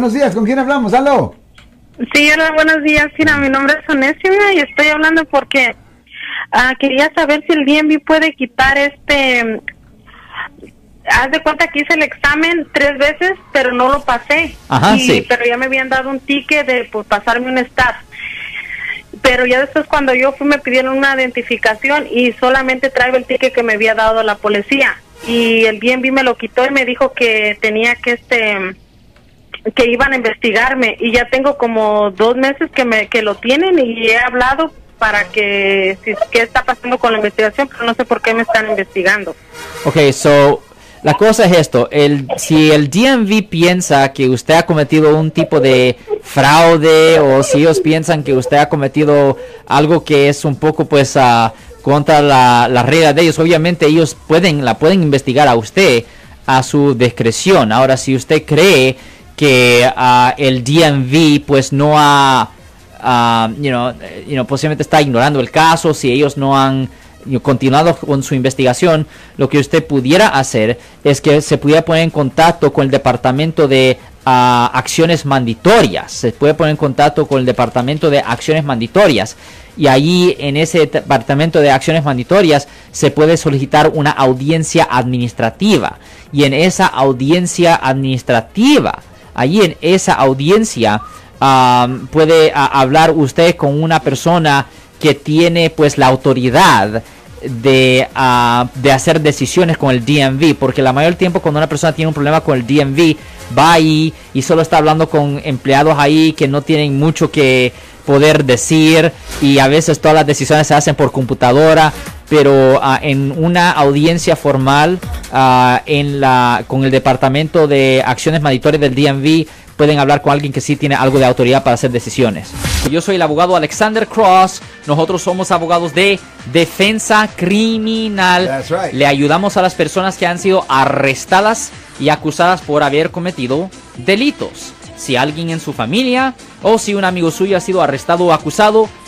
buenos días, ¿con quién hablamos? ¡Aló! Sí, hola, buenos días. Mira, mi nombre es Onésima y estoy hablando porque ah, quería saber si el DMV puede quitar este... Haz de cuenta que hice el examen tres veces, pero no lo pasé. Ajá, Y- sí. Pero ya me habían dado un ticket de por pasarme un staff. Pero ya después cuando yo fui me pidieron una identificación y solamente traigo el ticket que me había dado la policía. Y el DMV me lo quitó y me dijo que tenía que este que iban a investigarme y ya tengo como dos meses que me que lo tienen y he hablado para que si qué está pasando con la investigación pero no sé por qué me están investigando Ok, so la cosa es esto, el, si el DMV piensa que usted ha cometido un tipo de fraude o si ellos piensan que usted ha cometido algo que es un poco pues ah, contra la, la regla de ellos, obviamente ellos pueden la pueden investigar a usted a su discreción. Ahora si usted cree que ah, el DMV pues no ha know, posiblemente está ignorando el caso, si ellos no han continuado con su investigación, lo que usted pudiera hacer es que se pudiera poner en contacto con el departamento de ah, acciones mandatorias, se puede poner en contacto con el departamento de acciones mandatorias y allí en ese departamento de acciones mandatorias se puede solicitar una audiencia administrativa. Y en esa audiencia administrativa allí en esa audiencia puede hablar usted con una persona que tiene pues la autoridad de, de hacer decisiones con el DMV, porque la mayor tiempo cuando una persona tiene un problema con el DMV, va ahí y solo está hablando con empleados ahí que no tienen mucho que poder decir y a veces todas las decisiones se hacen por computadora, pero ah, en una audiencia formal ah, en la con el departamento de acciones mandatorias del DMV pueden hablar con alguien que sí tiene algo de autoridad para hacer decisiones. Yo soy el abogado Alexander Cross. Nosotros somos abogados de defensa criminal. Right. Le ayudamos a las personas que han sido arrestadas y acusadas por haber cometido delitos. Si alguien en su familia o si un amigo suyo ha sido arrestado o acusado,